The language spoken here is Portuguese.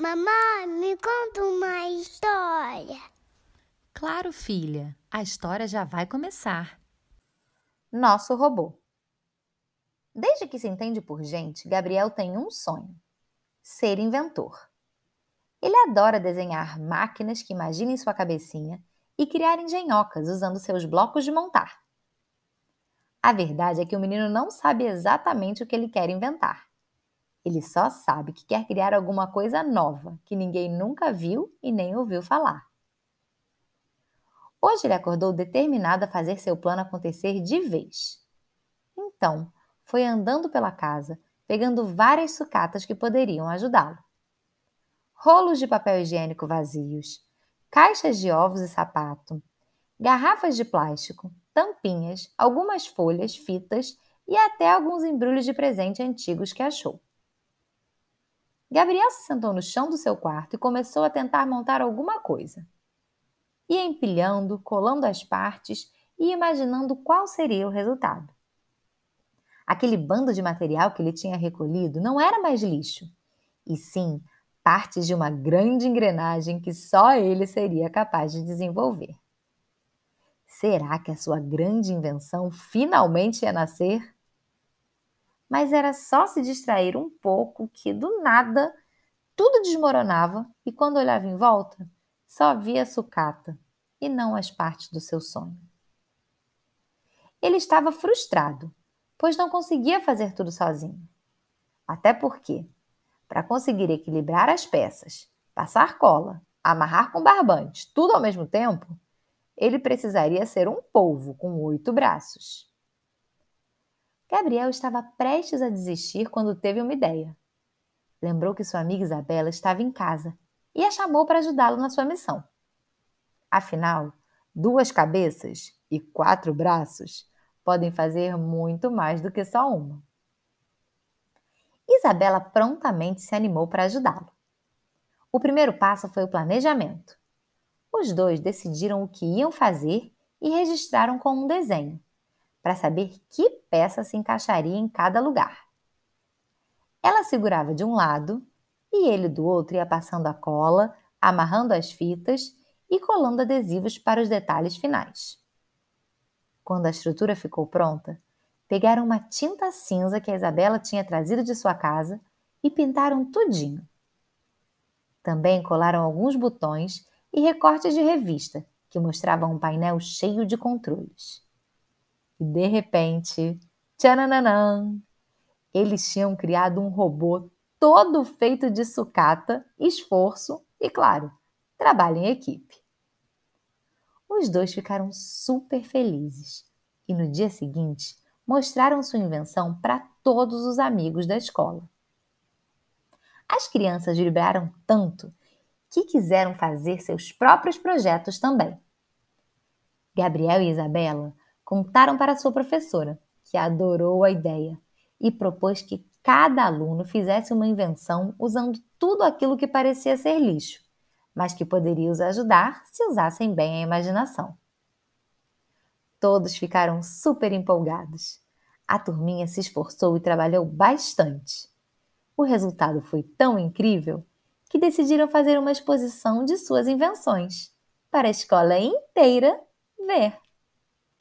Mamãe, me conta uma história. Claro, filha, a história já vai começar. Nosso robô. Desde que se entende por gente, Gabriel tem um sonho: ser inventor. Ele adora desenhar máquinas que imaginem sua cabecinha e criar engenhocas usando seus blocos de montar. A verdade é que o menino não sabe exatamente o que ele quer inventar. Ele só sabe que quer criar alguma coisa nova que ninguém nunca viu e nem ouviu falar. Hoje ele acordou determinado a fazer seu plano acontecer de vez. Então, foi andando pela casa, pegando várias sucatas que poderiam ajudá-lo. Rolos de papel higiênico vazios, caixas de ovos e sapato, garrafas de plástico, tampinhas, algumas folhas, fitas e até alguns embrulhos de presente antigos que achou. Gabriel se sentou no chão do seu quarto e começou a tentar montar alguma coisa. Ia empilhando, colando as partes e imaginando qual seria o resultado. Aquele bando de material que ele tinha recolhido não era mais lixo, e sim partes de uma grande engrenagem que só ele seria capaz de desenvolver. Será que a sua grande invenção finalmente ia nascer? Mas era só se distrair um pouco que do nada tudo desmoronava e quando olhava em volta só via sucata e não as partes do seu sonho. Ele estava frustrado, pois não conseguia fazer tudo sozinho. Até porque, para conseguir equilibrar as peças, passar cola, amarrar com barbante, tudo ao mesmo tempo, ele precisaria ser um polvo com oito braços. Gabriel estava prestes a desistir quando teve uma ideia. Lembrou que sua amiga Isabela estava em casa e a chamou para ajudá-lo na sua missão. Afinal, duas cabeças e quatro braços podem fazer muito mais do que só uma. Isabela prontamente se animou para ajudá-lo. O primeiro passo foi o planejamento. Os dois decidiram o que iam fazer e registraram com um desenho para saber que peça se encaixaria em cada lugar. Ela segurava de um lado e ele do outro ia passando a cola, amarrando as fitas e colando adesivos para os detalhes finais. Quando a estrutura ficou pronta, pegaram uma tinta cinza que a Isabela tinha trazido de sua casa e pintaram tudinho. Também colaram alguns botões e recortes de revista que mostravam um painel cheio de controles. E de repente, tchananã, eles tinham criado um robô todo feito de sucata, esforço e, claro, trabalho em equipe. Os dois ficaram super felizes e no dia seguinte mostraram sua invenção para todos os amigos da escola. As crianças vibraram tanto que quiseram fazer seus próprios projetos também. Gabriel e Isabela contaram para sua professora, que adorou a ideia e propôs que cada aluno fizesse uma invenção usando tudo aquilo que parecia ser lixo, mas que poderia os ajudar se usassem bem a imaginação. Todos ficaram super empolgados. A turminha se esforçou e trabalhou bastante. O resultado foi tão incrível que decidiram fazer uma exposição de suas invenções para a escola inteira ver.